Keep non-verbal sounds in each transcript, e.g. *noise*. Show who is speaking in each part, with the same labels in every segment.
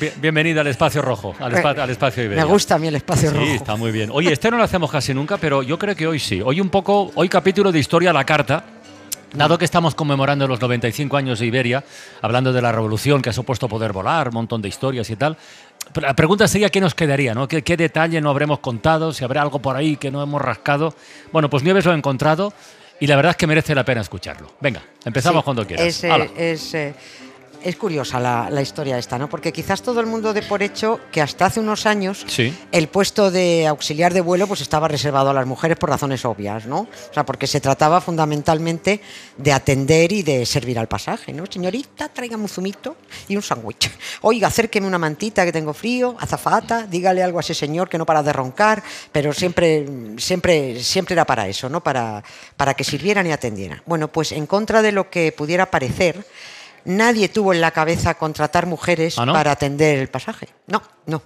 Speaker 1: Bien- Bienvenida al espacio rojo, al, espa- al espacio Iberia.
Speaker 2: Me gusta a mí el espacio
Speaker 1: Sí,
Speaker 2: rojo.
Speaker 1: está muy bien. Oye, este no lo hacemos casi nunca, pero yo creo que hoy sí. Hoy un poco, hoy capítulo de Historia a la Carta. Dado que estamos conmemorando los 95 años de Iberia, hablando de la revolución que ha supuesto poder volar, un montón de historias y tal, pero la pregunta sería qué nos quedaría, ¿no? ¿Qué, qué detalle no habremos contado? Si habrá algo por ahí que no hemos rascado. Bueno, pues Nieves lo ha encontrado y la verdad es que merece la pena escucharlo. Venga, empezamos
Speaker 2: Sí,
Speaker 1: cuando quieras.
Speaker 2: Es, eh, es, eh, es curiosa la, la historia esta, ¿no? Porque quizás todo el mundo dé por hecho que hasta hace unos años
Speaker 1: Sí.
Speaker 2: el puesto de auxiliar de vuelo pues estaba reservado a las mujeres por razones obvias, ¿no? O sea, porque se trataba fundamentalmente de atender y de servir al pasaje, ¿no? Señorita, tráigame un zumito y un sándwich. Oiga, acérqueme una mantita que tengo frío, azafata, dígale algo a ese señor que no para de roncar, pero siempre, siempre, siempre era para eso, ¿no? Para, para que sirvieran y atendieran. Bueno, pues en contra de lo que pudiera parecer, nadie tuvo en la cabeza contratar mujeres
Speaker 1: ¿Ah, no?
Speaker 2: para atender el pasaje. No, no.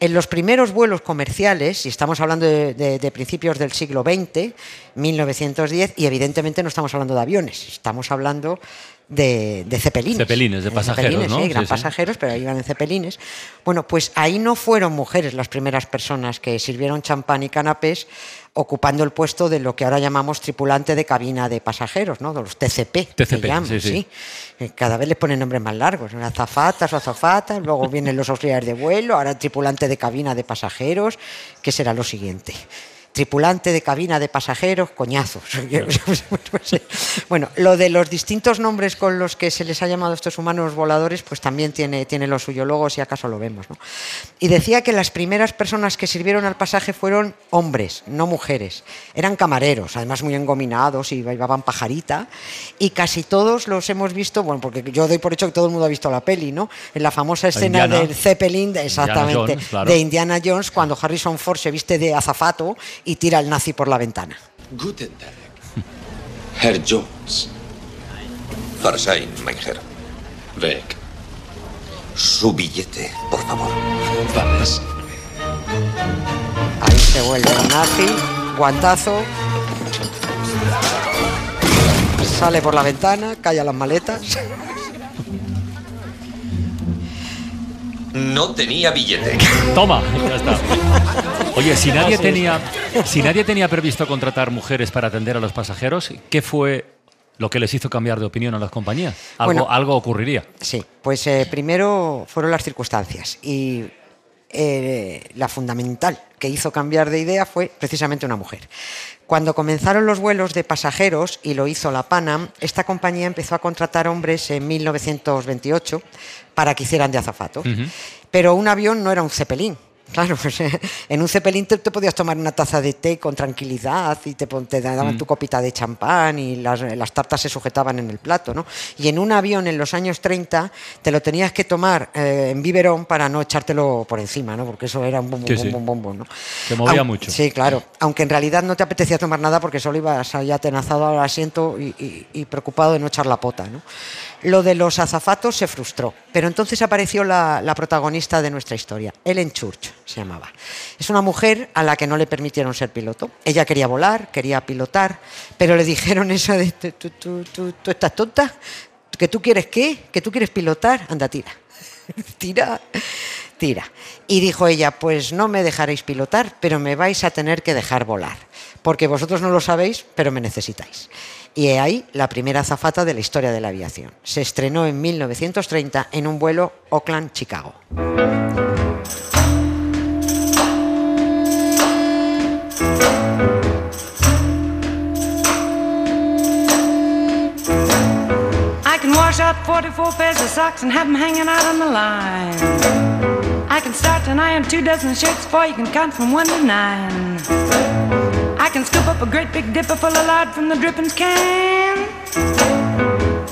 Speaker 2: En los primeros vuelos comerciales, y estamos hablando de, de- de principios del siglo XX, 1910, y evidentemente no estamos hablando de aviones, estamos hablando de, de cepelines.
Speaker 1: Cepelines, de pasajeros,
Speaker 2: cepelines,
Speaker 1: ¿no?
Speaker 2: Sí,
Speaker 1: sí.
Speaker 2: pasajeros, pero iban en cepelines. Bueno, pues ahí no fueron mujeres las primeras personas que sirvieron champán y canapés ocupando el puesto de lo que ahora llamamos tripulante de cabina de pasajeros, ¿no? De los TCP. que
Speaker 1: TCP,
Speaker 2: llaman,
Speaker 1: sí, sí.
Speaker 2: Eh, Cada vez les ponen nombres más largos, azafatas o azafatas, luego vienen los auxiliares de vuelo, ahora tripulante de cabina de pasajeros, ¿qué será lo siguiente? Tripulante de cabina de pasajeros, coñazos. *laughs* bueno, lo de los distintos nombres con los que se les ha llamado a estos humanos voladores, pues también tiene, tiene lo suyo, luego si acaso lo vemos. ¿no? Y decía que las primeras personas que sirvieron al pasaje fueron hombres, no mujeres. Eran camareros, además muy engominados y llevaban pajarita. Y casi todos los hemos visto, bueno, porque yo doy por hecho que todo el mundo ha visto la peli, ¿no? En la famosa escena
Speaker 1: Indiana.
Speaker 2: del Zeppelin, exactamente,
Speaker 1: Jones, claro.
Speaker 2: de Indiana Jones, cuando Harrison Ford se viste de azafato y tira al nazi por la ventana.
Speaker 3: Guten Tag. Herr Jones.
Speaker 4: Farsain, mein Herr.
Speaker 3: Weg.
Speaker 4: Su billete, por favor.
Speaker 3: Vamos.
Speaker 2: Ahí se vuelve el nazi, guantazo. Sale por la ventana, cae a las maletas.
Speaker 4: No tenía billete.
Speaker 1: Toma, ya está. Oye, si nadie, tenía, si nadie tenía previsto contratar mujeres para atender a los pasajeros, ¿qué fue lo que les hizo cambiar de opinión a las compañías? Algo,
Speaker 2: Bueno.
Speaker 1: algo ocurriría.
Speaker 2: Sí, pues eh, primero fueron las circunstancias y eh, la fundamental que hizo cambiar de idea fue precisamente una mujer. Cuando comenzaron los vuelos de pasajeros, y lo hizo la Panam, esta compañía empezó a contratar hombres en 1928 para que hicieran de azafatos. Pero un avión no era un cepelín. Claro, *laughs* pues, en un cepelín te, te podías tomar una taza de té con tranquilidad y te, te daban tu copita de champán y las, las tartas se sujetaban en el plato, ¿no? Y en un avión en los años 30 te lo tenías que tomar eh, en biberón para no echártelo por encima, ¿no? Porque eso era un bom, bom,
Speaker 1: Sí, sí.
Speaker 2: bom, bom, bom, ¿no?
Speaker 1: Que movía
Speaker 2: Aun-
Speaker 1: mucho.
Speaker 2: Sí, claro. Aunque en realidad no te apetecía tomar nada porque solo ibas ahí atenazado al asiento y, y- y preocupado de no echar la pota, ¿no? Lo de los azafatos se frustró, pero entonces apareció la, protagonista de nuestra historia, Ellen Church se llamaba. Es una mujer a la que no le permitieron ser piloto. Ella quería volar, quería pilotar, pero le dijeron eso de, ¿tú, tú, tú, tú- tú estás tonta? ¿Que tú quieres qué? ¿Que tú quieres pilotar? Anda, tira. *laughs* tira, tira. Y dijo ella, pues no me dejaréis pilotar, pero me vais a tener que dejar volar, porque vosotros no lo sabéis, pero me necesitáis. Y he ahí la primera azafata de la historia de la aviación. Se estrenó en 1930 en un vuelo Oakland-Chicago.
Speaker 5: Out 44 pairs of socks and have them hanging out on the line. I can start to iron two dozen shirts before you can count from one to nine. Up a great big dipper full of lard from the drippings can.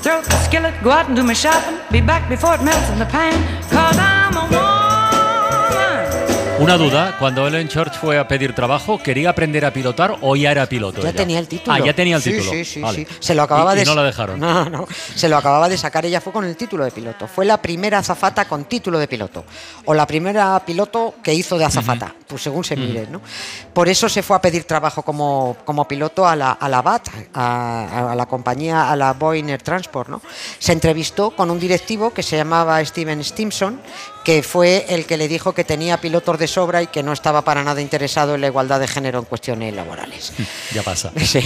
Speaker 5: Throw up the skillet, go out and do my shopping. Be back before it melts in the pan. Cause I'm a woman.
Speaker 1: Una duda, cuando Ellen Church fue a pedir trabajo, ¿quería aprender a pilotar o ya era piloto?
Speaker 2: Ya
Speaker 1: ella?
Speaker 2: tenía el título.
Speaker 1: Ah, ya tenía el
Speaker 2: Sí,
Speaker 1: título.
Speaker 2: Sí, sí,
Speaker 1: Vale.
Speaker 2: sí. Se lo acababa
Speaker 1: Y- y
Speaker 2: de
Speaker 1: no la dejaron.
Speaker 2: No, no. Se lo acababa de sacar. Ella fue con el título de piloto. Fue la primera azafata con título de piloto. O la primera piloto que hizo de azafata. Pues según se mire, ¿no? Por eso se fue a pedir trabajo como, como piloto a la, a la BAT, a, a la compañía, a la Boeing Air Transport, ¿no? Se entrevistó con un directivo que se llamaba Steven Stimson, que fue el que le dijo que tenía pilotos de sobra y que no estaba para nada interesado en la igualdad de género en cuestiones laborales.
Speaker 1: Ya pasa. *laughs*
Speaker 2: Sí.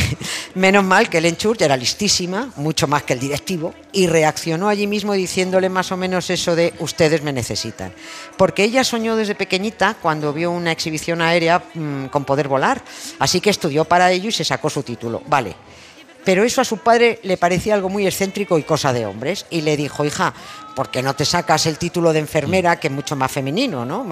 Speaker 2: Menos mal que Ellen Church era listísima, mucho más que el directivo, y reaccionó allí mismo diciéndole más o menos eso de ustedes me necesitan. Porque ella soñó desde pequeñita cuando vio una exhibición aérea mm, con poder volar, así que estudió para ello y se sacó su título. Vale. Pero eso a su padre le parecía algo muy excéntrico y cosa de hombres. Y le dijo, hija, ¿por qué no te sacas el título de enfermera, que es mucho más femenino, ¿no?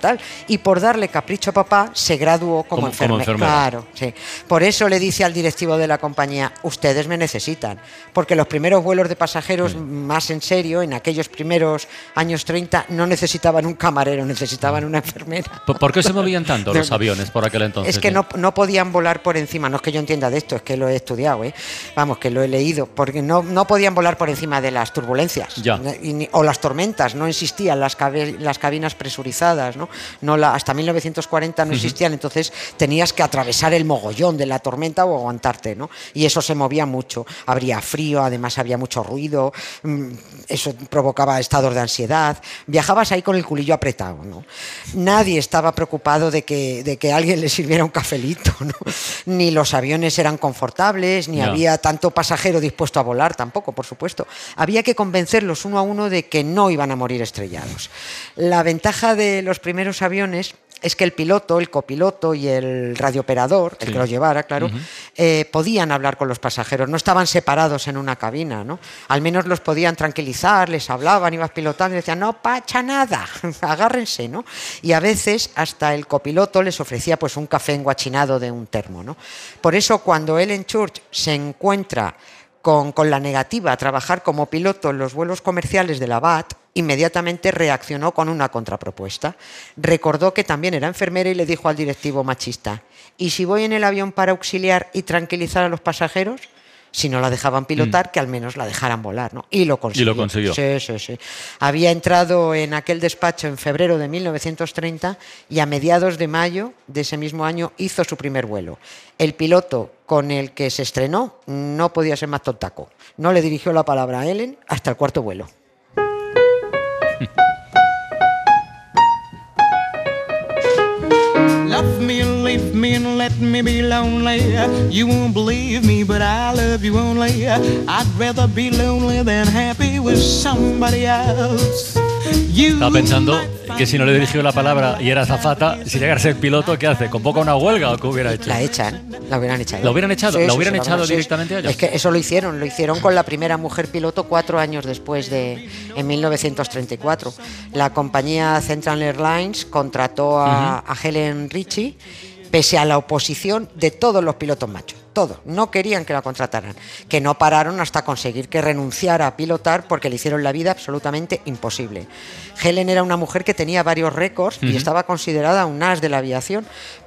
Speaker 2: Tal. Y por darle capricho a papá, se graduó como,
Speaker 1: Como- como
Speaker 2: enferme-
Speaker 1: enfermera.
Speaker 2: Claro, sí. Por eso le dice al directivo de la compañía, ustedes me necesitan. Porque los primeros vuelos de pasajeros, más en serio, en aquellos primeros años 30, no necesitaban un camarero, necesitaban una enfermera.
Speaker 1: ¿Por qué se movían tanto los aviones por aquel entonces?
Speaker 2: Es que no, no podían volar por encima, no es que yo entienda de esto, es que lo he estudiado, ¿eh? vamos, que lo he leído, porque no, no podían volar por encima de las turbulencias
Speaker 1: Ya.
Speaker 2: y o las tormentas, no existían las, las cabinas presurizadas, ¿no? No la, hasta 1940 no existían, entonces tenías que atravesar el mogollón de la tormenta o aguantarte, ¿no? Y eso se movía mucho, habría frío, además había mucho ruido, mm, eso provocaba estados de ansiedad, viajabas ahí con el culillo apretado, ¿no? Nadie estaba preocupado de que, de que alguien le sirviera un cafelito, *laughs* ¿no? Ni los aviones eran confortables, ni había tanto pasajero dispuesto a volar tampoco, por supuesto. Había que convencerlos uno a uno de que no iban a morir estrellados. La ventaja de los primeros aviones es que el piloto, el copiloto y el radiooperador, el
Speaker 1: Sí.
Speaker 2: que lo llevara, claro, eh, podían hablar con los pasajeros, no estaban separados en una cabina, ¿no? Al menos los podían tranquilizar, les hablaban, ibas pilotando y decían, no pacha nada, *laughs* agárrense, ¿no? Y a veces hasta el copiloto les ofrecía pues un café enguachinado de un termo, ¿no? Por eso cuando Ellen Church se encuentra con, la negativa a trabajar como piloto en los vuelos comerciales de la BAT, inmediatamente reaccionó con una contrapropuesta. Recordó que también era enfermera y le dijo al directivo machista, ¿y si voy en el avión para auxiliar y tranquilizar a los pasajeros? Si no la dejaban pilotar, que al menos la dejaran volar, ¿no? Y lo consiguió.
Speaker 1: consiguió.
Speaker 2: Sí, sí, sí. Había entrado en aquel despacho en febrero de 1930 y a mediados de mayo de ese mismo año hizo su primer vuelo. El piloto con el que se estrenó no podía ser más tontaco. No le dirigió la palabra a Ellen hasta el cuarto vuelo. *laughs*
Speaker 6: Love me and leave me and let me be lonely. You won't believe me, but I love you only. I'd rather be lonely than happy with somebody else. You
Speaker 1: Estaba pensando que si no le dirigió la palabra y era azafata, si llegara a ser piloto, ¿qué hace? ¿Convoca una huelga o qué hubiera hecho?
Speaker 2: La echan, la hubieran echado.
Speaker 1: ¿La hubieran echado? ¿La hubieran echado
Speaker 2: sí, sí.
Speaker 1: directamente a ella?
Speaker 2: Es que eso lo hicieron, lo hicieron con la primera mujer piloto cuatro años después de, en 1934. La compañía Central Airlines contrató a, a Helen Ritchie pese a la oposición de todos los pilotos machos. Todos. No querían que la contrataran. Que no pararon hasta conseguir que renunciara a pilotar porque le hicieron la vida absolutamente imposible. Helen era una mujer que tenía varios récords y estaba considerada un as de la aviación,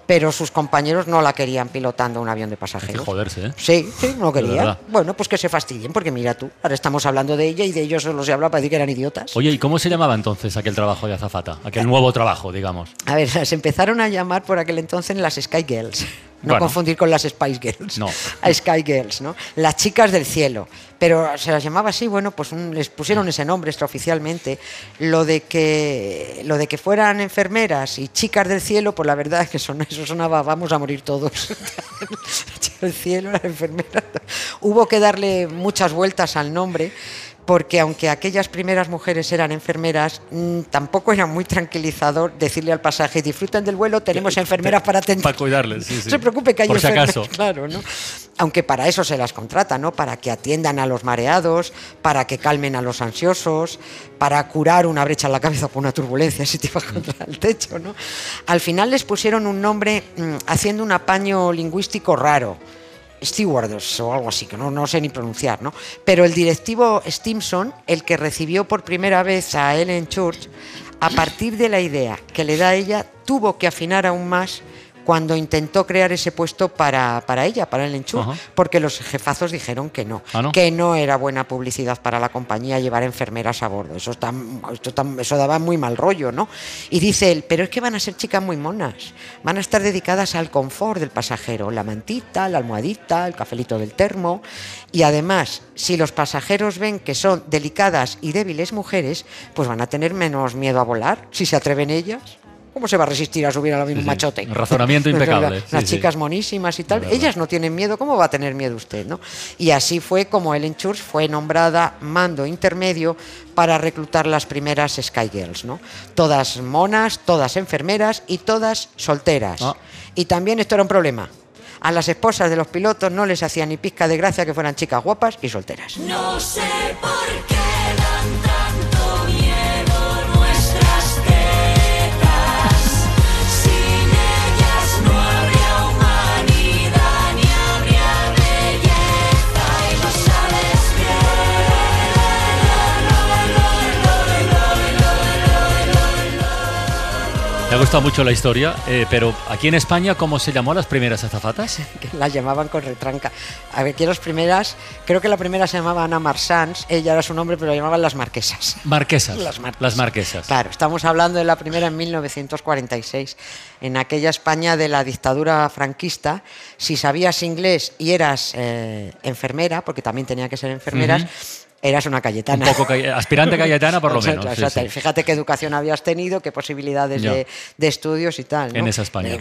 Speaker 2: pero sus compañeros no la querían pilotando un avión de
Speaker 1: Hay que
Speaker 2: pasajeros.
Speaker 1: joderse, ¿eh?
Speaker 2: Sí, sí, no quería. Bueno, pues que se fastidien, porque mira tú, ahora estamos hablando de ella y de ellos solo se habla para decir que eran idiotas.
Speaker 1: Oye, ¿y cómo se llamaba entonces aquel trabajo de azafata? Aquel nuevo trabajo, digamos.
Speaker 2: A ver, se empezaron a llamar por aquel entonces las Sky Girls. *laughs* No
Speaker 1: Bueno.
Speaker 2: confundir con las Spice Girls.
Speaker 1: No.
Speaker 2: A *laughs* Sky Girls, ¿no? Las chicas del cielo. Pero se las llamaba así, bueno, pues un- les pusieron ese nombre extraoficialmente. Lo de que lo de que fueran enfermeras y chicas del cielo, pues la verdad es que son, eso sonaba, vamos a morir todos. *laughs* Del cielo, las enfermeras. Hubo que darle muchas vueltas al nombre porque aunque aquellas primeras mujeres eran enfermeras, mm, tampoco era muy tranquilizador decirle al pasaje, disfruten del vuelo, tenemos enfermeras para atender.
Speaker 1: Para cuidarles, sí, *laughs* sí.
Speaker 2: No se preocupe que hay
Speaker 1: Por si acaso.
Speaker 2: claro, ¿no? Aunque para eso se las contrata, ¿no? Para que atiendan a los mareados, para que calmen a los ansiosos, para curar una brecha en la cabeza por una turbulencia *laughs* si te vas contra el techo, ¿no? Al final les pusieron un nombre mm, haciendo un apaño lingüístico raro. Stewardess o algo así, que no, no sé ni pronunciar, ¿no? Pero el directivo Stimson, el que recibió por primera vez a Ellen Church, a partir de la idea que le da ella, tuvo que afinar aún más cuando intentó crear ese puesto para, para ella, para el Enchur,
Speaker 1: Ajá.
Speaker 2: porque los jefazos dijeron que no,
Speaker 1: Ah, ¿no?
Speaker 2: que no era buena publicidad para la compañía llevar enfermeras a bordo. Eso, está, esto está- eso daba muy mal rollo, ¿no? Y dice él, pero es que van a ser chicas muy monas, van a estar dedicadas al confort del pasajero, la mantita, la almohadita, el cafelito del termo, y además, si los pasajeros ven que son delicadas y débiles mujeres, pues van a tener menos miedo a volar, si se atreven ellas. ¿Cómo se va a resistir a subir a
Speaker 1: Sí, sí.
Speaker 2: machote?
Speaker 1: Razonamiento *laughs* impecable,
Speaker 2: Las
Speaker 1: sí, sí.
Speaker 2: chicas monísimas y tal. Ellas no tienen miedo, ¿cómo va a tener miedo usted? ¿no? Y así fue como Ellen Church fue nombrada mando intermedio para reclutar las primeras Sky Girls. ¿no? Todas monas, todas enfermeras y todas solteras.
Speaker 1: Ah.
Speaker 2: Y también esto era un problema. A las esposas de los pilotos no les hacía ni pizca de gracia que fueran chicas guapas y solteras.
Speaker 7: No sé por qué
Speaker 1: Gustado mucho la historia, eh, pero aquí en España, ¿cómo se llamó a las primeras azafatas? *laughs*
Speaker 2: las llamaban con retranca. A ver, aquí las primeras, creo que la primera se llamaba Ana Marsans, ella era su nombre, pero la llamaban las marquesas.
Speaker 1: Marquesas.
Speaker 2: Las marquesas.
Speaker 1: Las marquesas.
Speaker 2: Claro, estamos hablando de la primera en 1946, en aquella España de la dictadura franquista. Si sabías inglés y eras eh, enfermera, porque también tenía que ser enfermeras, eras una
Speaker 1: Un
Speaker 2: cayetana.
Speaker 1: poco calle- aspirante *laughs* cayetana, por lo menos. sí,
Speaker 2: exacto.
Speaker 1: sí.
Speaker 2: Fíjate qué educación habías tenido, qué posibilidades de, de estudios y tal. ¿no?
Speaker 1: En esa España.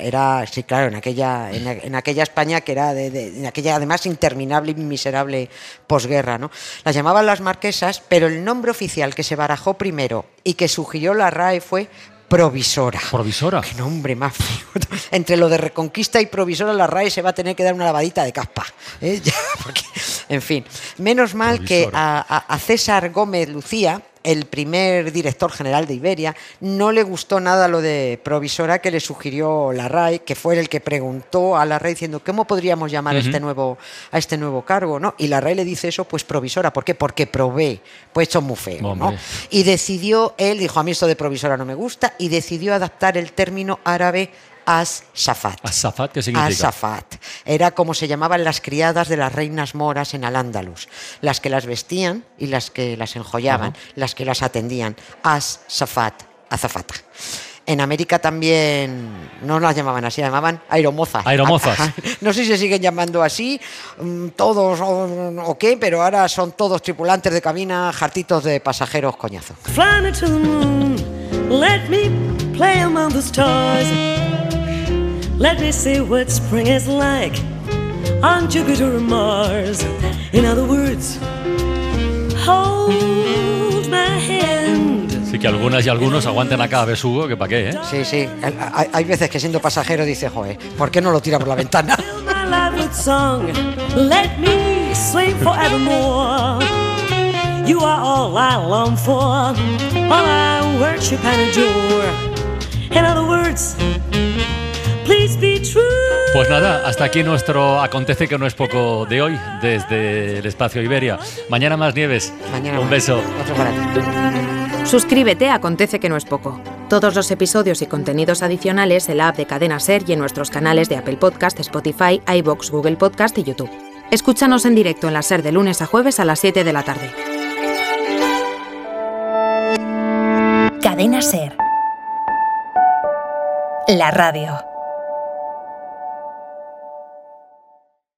Speaker 2: Era, sí, claro, en aquella, en, en aquella España que era de, de- en aquella además interminable y miserable posguerra. ¿no? Las llamaban las marquesas, pero el nombre oficial que se barajó primero y que sugirió la RAE fue provisora.
Speaker 1: Provisora.
Speaker 2: Qué nombre más feo. Entre lo de reconquista y provisora, la RAE se va a tener que dar una lavadita de caspa. ¿eh? *laughs* Porque, en fin, menos mal que a, a- a César Gómez Lucía, el primer director general de Iberia, no le gustó nada lo de provisora que le sugirió la RAE, que fue el que preguntó a la RAE diciendo cómo podríamos llamar a, este nuevo, a este nuevo cargo, ¿no? Y la RAE le dice eso, pues provisora. ¿Por qué? Porque provee. Pues eso es muy feo, ¿no? Y decidió, él dijo, a mí esto de provisora no me gusta, y decidió adaptar el término árabe as-safat.
Speaker 1: Azafat, ¿qué significa?
Speaker 2: As-safat. Era como se llamaban las criadas de las reinas moras en Al-Ándalus. Las que las vestían y las que las enjollaban, las que las atendían. As-safat, azafata. En América también no las llamaban así, las llamaban aeromozas.
Speaker 1: Aeromozas.
Speaker 2: No sé si se siguen llamando así, mm, todos o, o qué, pero ahora son todos tripulantes de cabina, jartitos de pasajeros coñazo.
Speaker 8: Fly me to the moon, let me play among the stars. Let me see what spring is like on Jupiter and Mars. In other words, hold my hand.
Speaker 1: Sí que algunas y algunos aguanten a besugo, que para qué, ¿eh?
Speaker 2: Sí, sí. Hay, hay veces que siendo pasajero dice, joder, ¿por qué no lo tira por la ventana?
Speaker 8: Fill my life with song. Let me swing forevermore. You are all I long for, all I worship and adore. In other words.
Speaker 1: Pues nada, hasta aquí nuestro Acontece que no es poco de hoy, desde el espacio Iberia. Mañana más nieves.
Speaker 2: Mañana
Speaker 1: Un
Speaker 2: más.
Speaker 1: beso.
Speaker 2: Otro para ti.
Speaker 9: Suscríbete a Acontece que no es poco. Todos los episodios y contenidos adicionales en la app de Cadena Ser y en nuestros canales de Apple Podcast, Spotify, iBox, Google Podcast y YouTube. Escúchanos en directo en la Ser de lunes a jueves a las 7 de la tarde.
Speaker 10: Cadena Ser. La radio.